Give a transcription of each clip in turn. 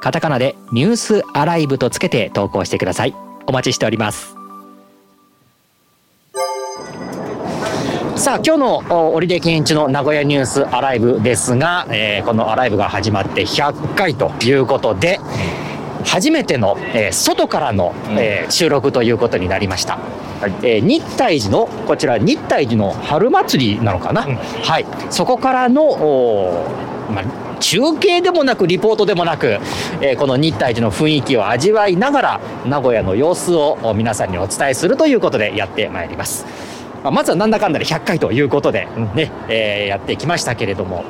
カタカナでニュースアライブとつけて投稿してください。お待ちしております。さあ今日の織出健一の名古屋ニュースアライブですが、えー、このアライブが始まって100回ということで初めての、えー、外からの、えー、収録ということになりました、はい、えー、日体寺のこちら日体寺の春祭りなのかな、うん、はい。そこからのまあ中継でもなくリポートでもなく、えー、この日体寺の雰囲気を味わいながら名古屋の様子を皆さんにお伝えするということでやってまいります。ま、まずはなんだかんだで100回ということでね、えー、やってきましたけれども、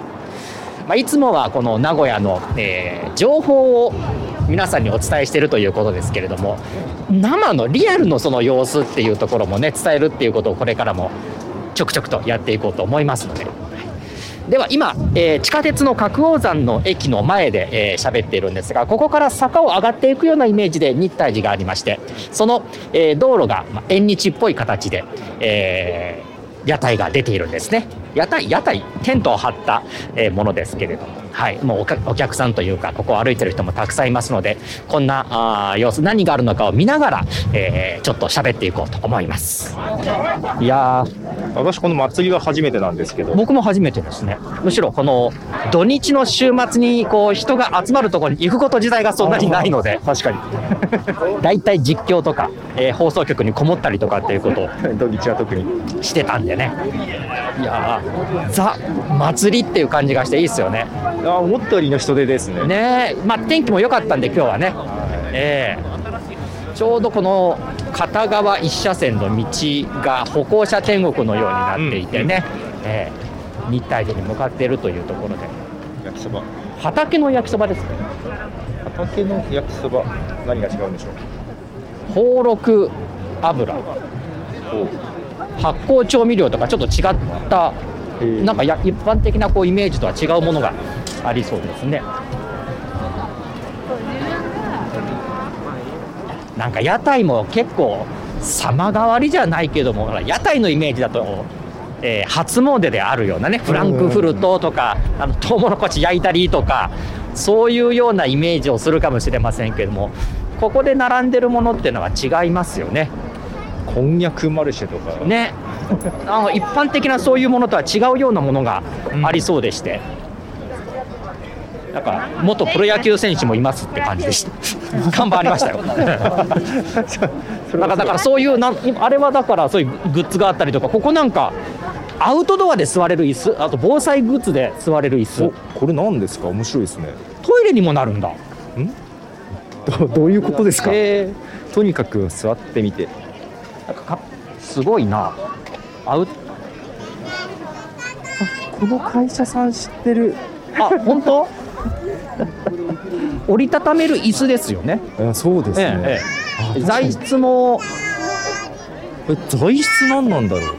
まあ、いつもはこの名古屋の、えー、情報を皆さんにお伝えしているということですけれども生のリアルのその様子っていうところもね伝えるっていうことをこれからもちょくちょくとやっていこうと思いますので。では今、えー、地下鉄の角王山の駅の前で喋、えー、っているんですがここから坂を上がっていくようなイメージで日体寺がありましてその、えー、道路が、ま、縁日っぽい形で、えー、屋台が出ているんですね。屋台屋台テントを張った、えものですけれども。はい、もうお客さんというかここを歩いてる人もたくさんいますのでこんなあ様子何があるのかを見ながら、えー、ちょっと喋っていこうと思います。いや私この祭りは初めてなんですけど。僕も初めてですね。むしろこの土日の週末にこう人が集まるところに行くこと自体がそんなにないので。確かに。大体実況とか、えー、放送局にこもったりとかっていうことを 土日は特に。してたんでねいやザ祭りっていう感じがしていいですよね。あ思ったよりの人出ですね。ねまあ天気も良かったんで今日はね、えー、ちょうどこの片側一車線の道が歩行者天国のようになっていてね、うん、えー、日体寺に向かっているというところで。焼きそば。畑の焼きそばですね。畑の焼きそば。何が違うんでしょう？宝禄油発酵調味料とかちょっと違ったなんかや一般的なこうイメージとは違うものがありそうですね。なんか屋台も結構様変わりじゃないけども屋台のイメージだと、えー、初詣であるようなねフランクフルトとかあのトウモロコシ焼いたりとかそういうようなイメージをするかもしれませんけどもここで並んでるものっていうのは違いますよね。こんにゃくマルシェとか。ね。あの一般的なそういうものとは違うようなものがありそうでして。うん、なんか元プロ野球選手もいますって感じでした。看板ありましたよ。なんかだからそういうなあれはだからそういうグッズがあったりとかここなんかアウトドアで座れる椅子あと防災グッズで座れる椅子。これ何ですか？面白いですね。トイレにもなるんだ。ん？どどういうことですか、えー、とにかく座ってみてすごいな。アウこの会社さん知ってる？あ本当？折りたためる椅子ですよね。そうですね、ええ、材質も。え材質何なんだろう？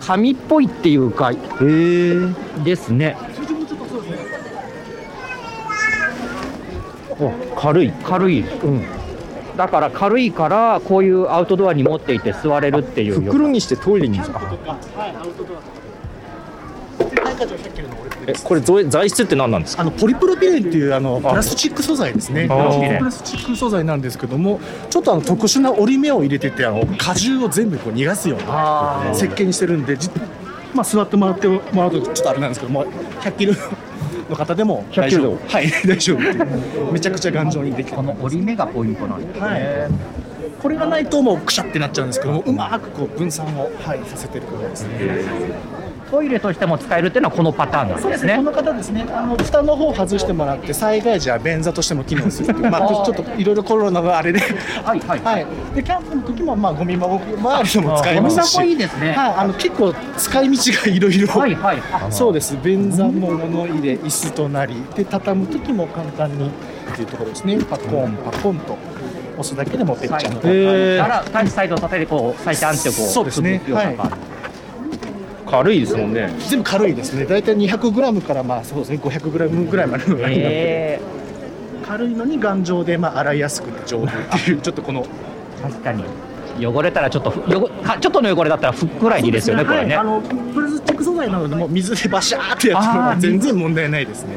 紙っぽいっていうかへえ。ですね。軽い。軽い。うんだから軽いからこういうアウトドアに持っていて座れるっていう袋にしてトイレにえこれ材質って何なんですか？あのポリプロピレンっていうあのプラスチック素材ですね。プラスチック素材なんですけどもちょっとあの特殊な折り目を入れててあの果汁を全部こう逃がすような設計にしてるんでまあ座ってもらってもらうとちょっとあれなんですけども100キロの方でも大丈夫。はい 大丈夫めちゃくちゃ頑丈にできてこの折り目がポイントなんですね、はい、これがないともうくしゃってなっちゃうんですけどもうまくこう分散を、はい、させてることですねトイレとしても使えるっていうのはこのパターンなんですね。この方ですね、あの蓋の方を外してもらって災害時は便座としても機能するっていう、まあちょっといろいろコロナのあれで、はいはいはい。でキャンプの時もまあゴミ箱周りでも使えますし、ゴミ箱いいですねはい、あの結構使い道がいろいろ。はいはい。あそうです。便座も物入れ、椅子となり、で畳む時も簡単にっていうところですね。パコンパコンと押すだけでもぺっちゃんと。へーから単サイドを立ててこう最短ってこうそうですね潰すような感軽いですもんね。全部軽いですね。だいたい200グラムからまあそうですね。500グラムぐらいまでのえ。軽いのに頑丈でまあ洗いやすくて丈夫っていう ちょっとこの。ー、確かに。汚れたらちょっとふ汚かちょっとの汚れだったらふっくらいいいですよね。これね。はい、あのプラスチック素材なのでもう水でバシャーってやっても全然問題ないですね。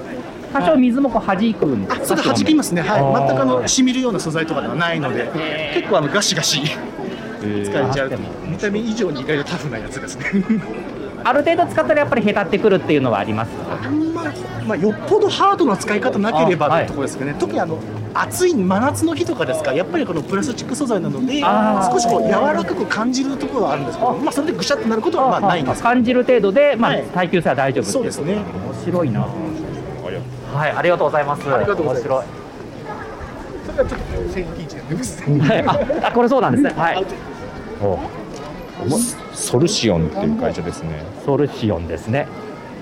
多少水もこう弾くんですあ、それ弾きますね。はい。全くあの染みるような素材とかではないので、結構あのガシガシ使えちゃう見た目以上に意外とタフなやつですね。ある程度使ったらやっぱりへたってくるっていうのはあります。ままあよっぽどハードな使い方なければとい。うところですかね。特にあの暑い真夏の日とかですからやっぱりこのプラスチック素材なので少しこう柔らかく感じるところはあるんですけど、まあそれでぐしゃってなることはまあないんです。感じる程度で、まあはい。耐久性は大丈夫っていそうですね。面白いな。はいありがとうございます。ありがとうございます。面それはちょっと千金値やってます。白いはい。ああこれそうなんですね。はいソルシオンっていう会社ですね。ソルシオンですね。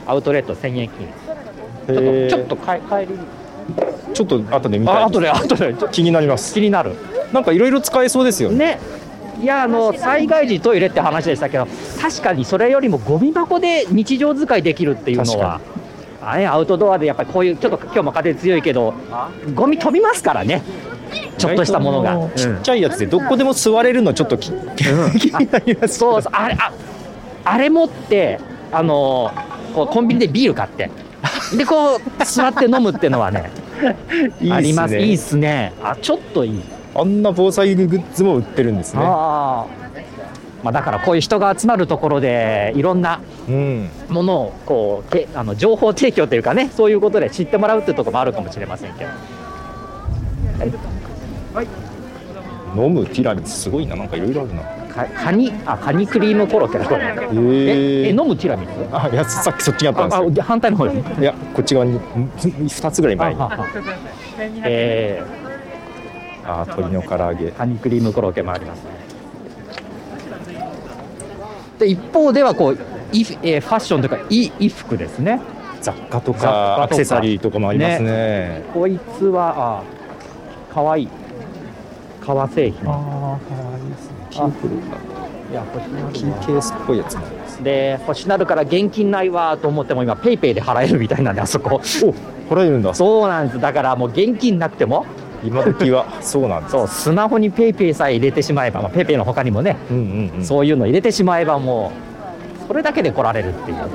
アウトレット1000円均ちょっとへー。ちょっとか帰り。ちょっと後で見たいあ後で後で。気になります。気になる。なんかいろいろ使えそうですよね。ね。いやあの災害時トイレって話でしたけど確かにそれよりもゴミ箱で日常使いできるっていうのはあれアウトドアでやっぱりこういうちょっと今日も風強いけどゴミ飛びますからねちょっとしたものが、ちっちゃいやつでどこでも座れるのちょっとき、気になりますそうそうあれああれ持ってあのこうコンビニでビール買って。でこう座って飲むっていうのはね いいね。あります。いいっすね。あちょっといい。あんな防災グッズも売ってるんですね。ああまあだからこういう人が集まるところでいろんなうん。ものをこうてあの情報提供というかねそういうことで知ってもらうっていうところもあるかもしれませんけど飲むティラミスすごいな。なんかいろいろあるな。かカニあカニクリームコロッケだ。これへえええ飲むティラミス？あいやさっきそっちにあったんあですよ。あ反対の方にいやこっち側に2つぐらい前に。あああ。鶏の唐揚げ。ーカニクリームコロッケもあります。で一方ではこういフ,、えーファッションというか衣衣服ですね。雑貨とかか。アクセサリーとかもありますね。こいつはあかわいい革製品。ああかわいいですね。キーケースいや欲しな。るわキーケースっぽいやつもあります。で欲しなるから現金ないわと思っても今ペイペイで払えるみたいなんであそこ。お払えるんだ。そうなんです。だからもう現金なくても。今時はそうなんです。そうスマホに PayPayさえ入れてしまえば、まあ、 PayPayの他にもね、うんうんうん。そういうの入れてしまえばもうそれだけで来られるっていう。あ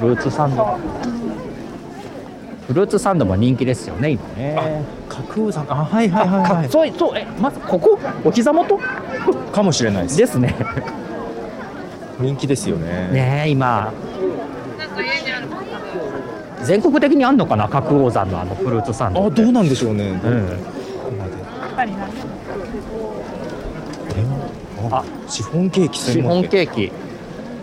フルーツサンドフルーツサンドも人気ですよね今ね。架覚王山あはいはいはいはい。かそうそうえまずここ？お膝元？かもしれないです。ですね。人気ですよね。ねえ今。全国的にあんのかな？角王山のあのフルーツサンドあどうなんでしょうね。どうん。あシフォンケーキシフォンケーキ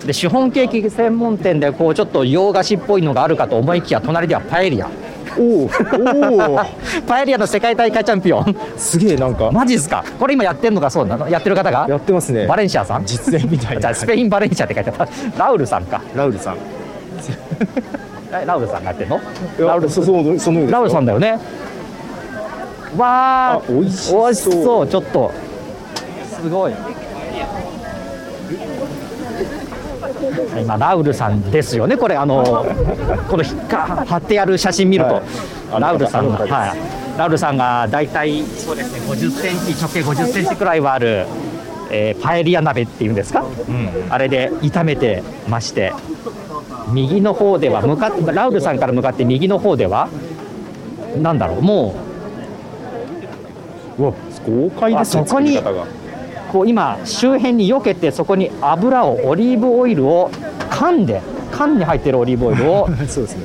でシフォンケーキ専門店でこうちょっと洋菓子っぽいのがあるかと思いきや隣ではパエリア。おお パエリアの世界大会チャンピオン。すげえなんか。マジっすか？これ今やってんのがそうなの？やってる方が？やってますね。バレンシアさん？実演みたいな。じゃあスペインバレンシアって書いてあった。ラウルさんか。ラウルさん。えラウルさんがやってんの？ララウルさんだよね。わあ美味しそう。ちょっと。すごい今ラウルさんですよね。これあのこの貼ってある写真見ると、はい。ラウルさんが、はい、ラウルさんが大体そうですね50センチ直径50センチくらいはある、えーパエリア鍋っていうんですか、あれで炒めてまして右の方では向かラウルさんから向かって右の方ではなんだろうもうわ豪快ですねあそこにこう今周辺に避けてそこに油をオリーブオイルを缶で缶に入ってるオリーブオイルを そうですね。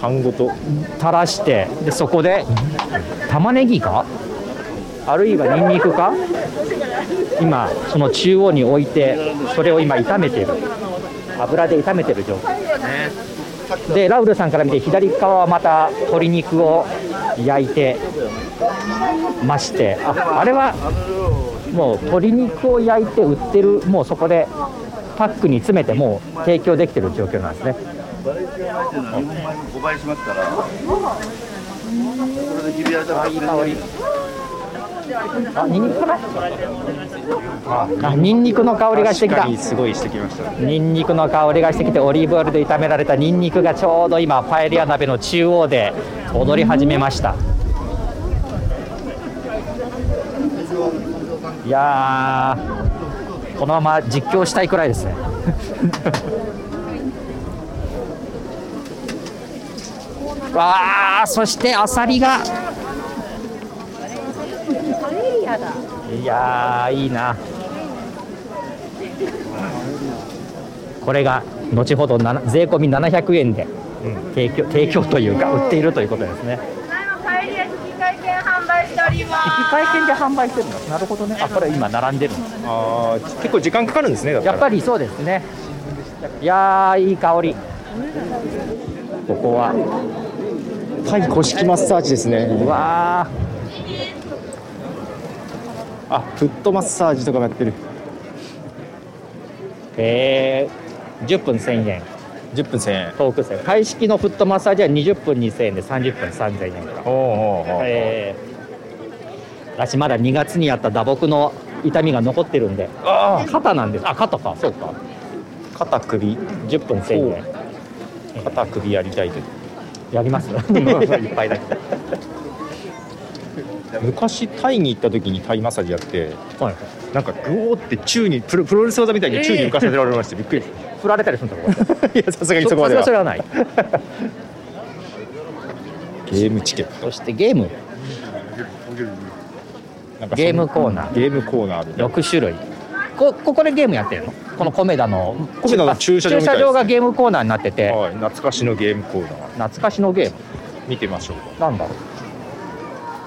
缶ごと垂らしてでそこで玉ねぎか？あるいはニンニクか？今その中央に置いてそれを今炒めてる。油で炒めてる状態。でラウルさんから見て左側はまた鶏肉を焼いてましてああれはもう鶏肉を焼いて売ってるもうそこでパックに詰めてもう提供できてる状況なんですね。5倍しますから。それで日比谷あニンニクかなあニンニクの香りがしてきた。すごいしてきましたニンニクの香りがしてきてオリーブオイルで炒められたニンニクがちょうど今パエリア鍋の中央で踊り始めましたいやーこのまま実況したいくらいですね。わあそしてアサリが。いやーいいな。これが後ほどな税込み700円で提供提供というか売っているということですねただいまパエリア引換券販売しております。引換券で販売してるの？なるほどね。あこれ今並んでるの。あー結構時間かかるんですねやっぱりそうですね。いやーいい香り。ここは。タイ古式マッサージですね。うわあフットマッサージとかもやってる。ーえー、10分1000円10分1000円トーク制開式のフットマッサージは20分2000円で30分3000円かおうおえー、私まだ2月にやった打撲の痛みが残ってるんで。あ肩なんです。あ肩か。そうか。あ肩首。10分1000円肩首やりたいとやります。いっぱいだけ昔タイに行った時にタイマッサージやってど、はい、なんかグオーって宙にプロプロレス技みたいに宙に浮かせられましてびっくり振られたりするんですかこ いやさすがれにそこまでは。それはない。ゲームチケット。そしてゲーム。なんかそんゲームコーナー。ゲームコーナーで6種類。こここでゲームやってるの？このコメダの。コメダの駐車場みたいです駐車場がゲームコーナーになってて。はい懐かしのゲームコーナー。懐かしのゲーム。見てみましょう。なんだろう。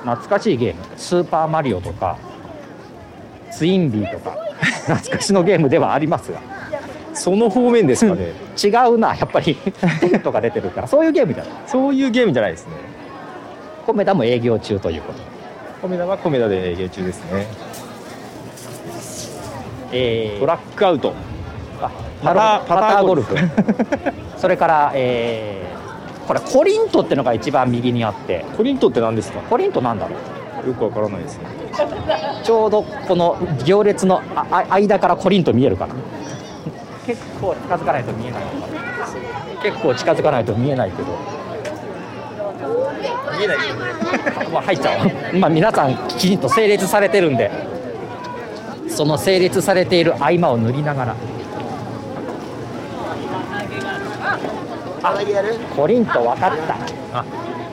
懐かしいゲーム。スーパーマリオとかツインビーとか。懐かしのゲームではありますがその方面ですかね。違うなやっぱり。テントが出てるから。そういうゲームじゃない。そういうゲームじゃないですね。コメダも営業中ということ。コメダはコメダで営業中ですね。えー。トラックアウト。あパタパターゴルフ。パ それから、えーこれコリントってのが一番右にあって。コリントって何ですか？コリントなんだろう。よくわからないですね。ちょうどこの行列のああ間からコリント見えるかな結構近づかないと見えない。結構近づかないと見えないけど。見えないまあ入っちゃおう。まあ皆さんきちんと整列されてるんで。その整列されている合間を塗りながら。あコリント分かった。あ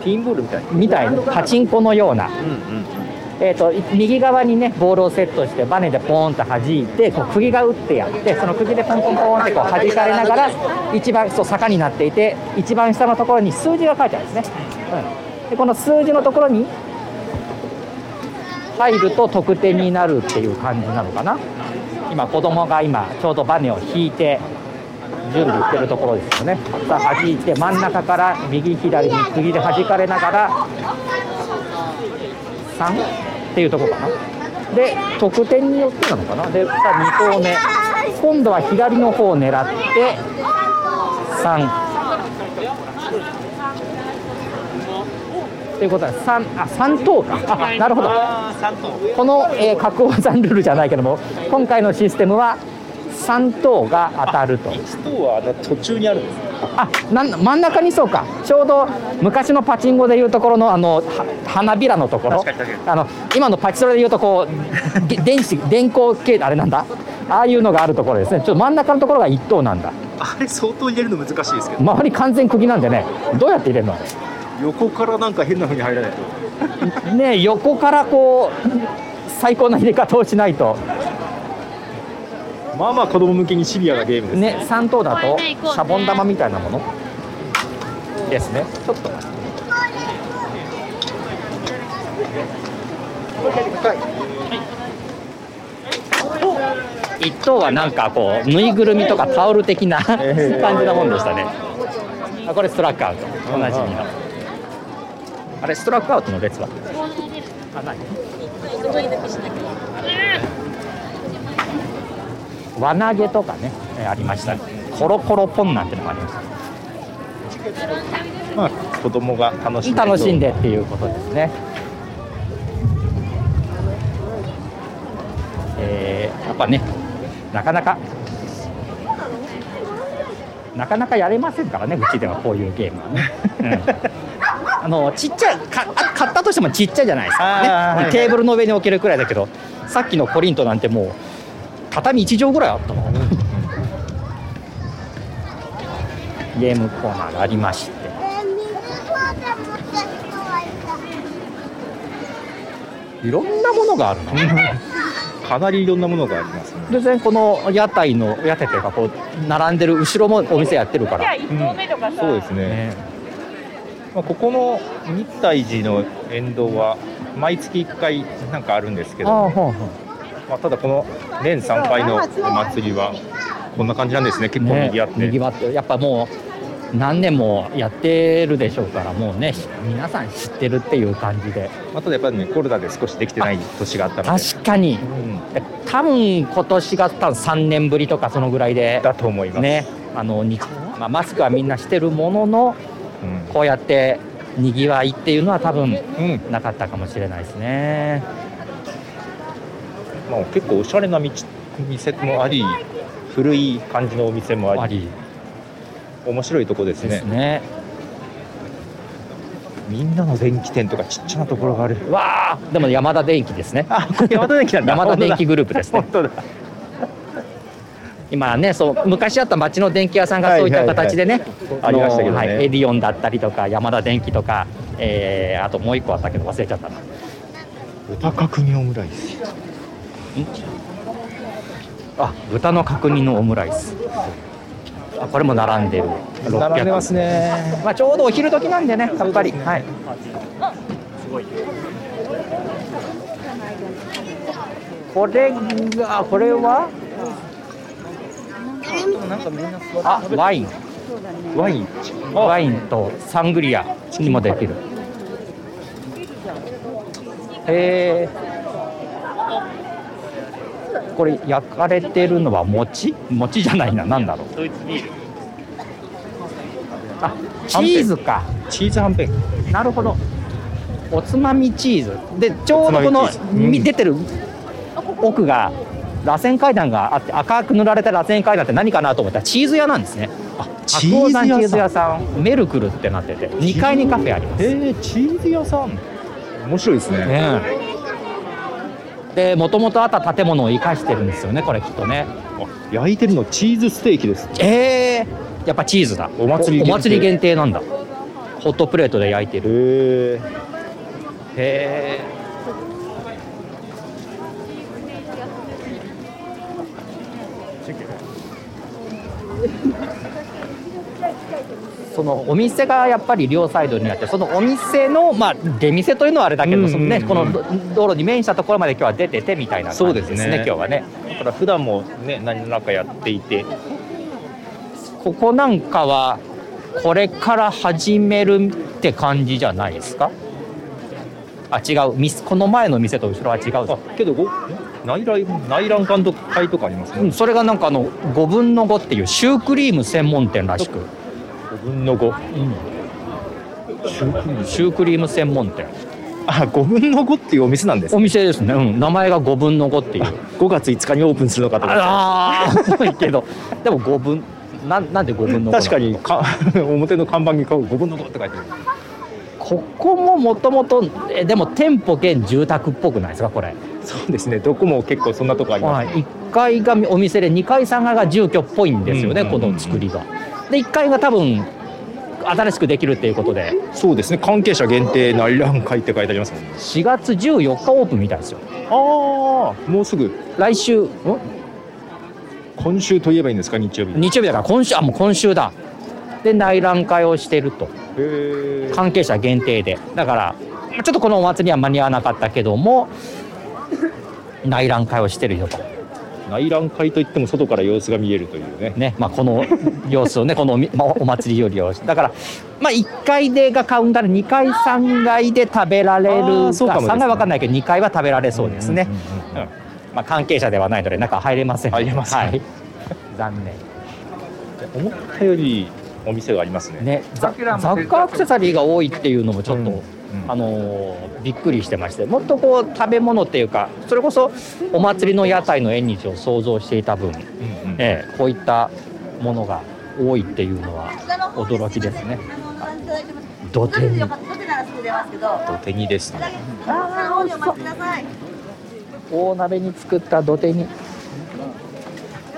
ピンボールみたい。みたいな。パチンコのような。うんうんえー、と右側にねボールをセットしてバネでポーンと弾いてこう釘が打ってやってその釘でポンポンポンってこう弾かれながら一番そう坂になっていて一番下のところに数字が書いてあるんですね、うん、でこの数字のところに入ると得点になるっていう感じなのかな。今子供が今ちょうどバネを引いて準備してるところですよね。さあ弾いて真ん中から右左に釘で弾かれながら3っていうところかな。で得点によってなのかな。でさあ2投目。今度は左の方を狙って3ということは3あ3等か。あなるほど。この、えー、角王山ルールじゃないけども今回のシステムは3等が当たると。1等はあの途中にあるんですあなん真ん中にそうか。ちょうど昔のパチンコでいうところのあのは花びらのところ。あの今のパチスロでいうとこうで電子電光系あれなんだ？ああいうのがあるところですね。ちょっと真ん中のところが1等なんだ。あれ相当入れるの難しいですけど。周り完全釘なんでね。どうやって入れるの？横からなんか変な風に入らないと。ね横からこう最高な入れ方をしないとまあまあ子供向けにシビアなゲームですね。ね3等だとシャボン玉みたいなもの。ですね。ちょっと。一等はなんかこうぬいぐるみとかタオル的な感じなもんでしたね。あこれストラックアウト。おなじみの。あれストラックアウトの列は？あない輪投げとかねえありました。コロコロポンなんてのがありましたまあ子供が楽しんで楽しんでっていうことですね。えー、やっぱね、なかなか、なかなかやれませんからね、うちではこういうゲームはね。うん、あのちっちゃいか、買ったとしてもちっちゃいじゃないですか、ね。はい。テーブルの上に置けるくらいだけど、さっきのコリントなんてもう、畳1畳ぐらいあったの。ゲームコーナーがありまして。いろんなものがあるな。かなりいろんなものがありますね当然この屋台の屋台というかこう並んでる後ろもお店やってるから。そうですねまあ、ここの日体寺の沿道は毎月1回なんかあるんですけど、ああほうほうまあ、ただこの年3回のお祭りはこんな感じなんですね。結構ね賑わって、賑わってやっぱもう何年もやってるでしょうからもうね皆さん知ってるっていう感じで。まあ、ただやっぱりねコロナで少しできてない年があったので。確かに。うん。多分今年が多分3年ぶりとかそのぐらいでだと思います、ねあのに、まあ、マスクはみんなしてるもののうん。こうやってにぎわいっていうのは多分うん。なかったかもしれないですね。まあ、結構おしゃれな道店もあり古い感じのお店もあり面白いとこですね。ですね。みんなの電気店とかちっちゃなところがある。わあでも山田電機ですね。あこれ山田電機なんだ。山田電機グループですね。本。当だ。今ねそう昔あった町の電気屋さんがそういった形でね、ありましたけどね。はい、エディオンだったりとか山田電機とか、えーあともう一個あったけど忘れちゃったな。豚角煮オムライスあ豚の角煮のオムライス。あこれも並んでる。並んでますね。まあ、ちょうどお昼時なんでねやっぱり、はい。これがこれは？あワイン。ワイン。ワイン。とサングリアにもできる。へえこれ焼かれてるのは餅？餅じゃないな。何だろう？あチーズか。チーズはんぺん。なるほど。おつまみチーズ。でちょうどこのうんみ出てる奥が螺旋階段があって赤く塗られた螺旋階段って何かなと思ったらチーズ屋なんですね。チーズ屋チーズ屋さん。メルクルってなってて2階にカフェあります。えー、チーズ屋さん。面白いですね。ねでもともとあった建物を生かしてるんですよねこれきっとね。あ焼いてるのチーズステーキです。えー、やっぱチーズだ。お祭り限定。お祭り限定なんだ。ホットプレートで焼いてる。へえへえそのお店がやっぱり両サイドにあってそのお店のまあ出店というのはあれだけど、そのねこのど道路に面したところまで今日は出ててみたいな感じですね。そうですね今日はね。だから普段もね何らかやっていて。ここなんかはこれから始めるって感じじゃないですか？あ違う。この前の店と後ろは違うあけどご内覧内覧監督会とかありますね。うん、それがなんかあの5分の5っていうシュークリーム専門店らしく、5分の5シュークリーム。専門店。あ5分の5っていうお店なんですお店ですね、うん、名前が5分の5っていう。5月5日にオープンするのかと思って。ああけど。でも5分なんなんで5分の5確かに。か 表の看板に5分の5って書いてある。ここももともとえでも店舗兼住宅っぽくないですかこれ、そうですね。どこも結構そんなとこあります、はい、1階がお店で2階3階が住居っぽいんですよね、うんうんうんうん。この作りがで1階が多分新しくできるっていうことで。そうですね。関係者限定内覧会って書いてありますもんね。4月14日オープンみたいですよ。ああもうすぐ。来週ん？今週といえばいいんですか？日曜日。日曜日だから今週あもう今週だ。で内覧会をしてると。関係者限定で。だからちょっとこのお祭りは間に合わなかったけども内覧会をしてるよと。内覧会といっても外から様子が見えるというね。ね、まあ、この様子をね、このおみ まあお祭りよりを、だから、まあ、1階でがカウンターで、2階、3階で食べられるそうかもですね3階は分かんないけど、2階は食べられそうですね。うんうんうんうんまあ、関係者ではないので、中入れません、入れませんはい、残念。思ったよりお店がありますね。ね、ざ雑貨アクセサリーが多いっていうのもちょっと、うんうんあのーびっくりしてましてもっとこう食べ物っていうかそれこそお祭りの屋台の縁日を想像していた分、うんうんええこういったものが多いっていうのは驚きですね。土手に。土手にですね。大鍋に作った土手に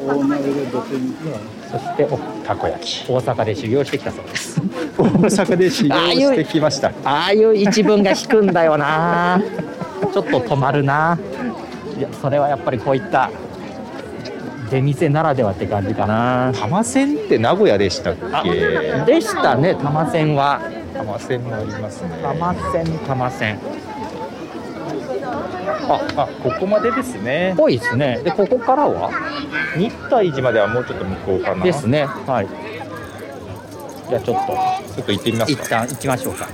大鍋で土手にそしておたこ焼き。大阪で修行してきたそうです。大阪で修行してきました。ああいう一文が引くんだよな。ちょっと止まるな。いやそれはやっぱりこういった出店ならではって感じかな。玉線って名古屋でしたっあけ？でしたね玉線は。玉線もありますね。玉線玉線あ、あ、ここまでですね。多いですねでここからは？日体寺まではもうちょっと向こうかな。ですねはいじゃあちょっとちょっと行ってみます一か。旦行きましょうか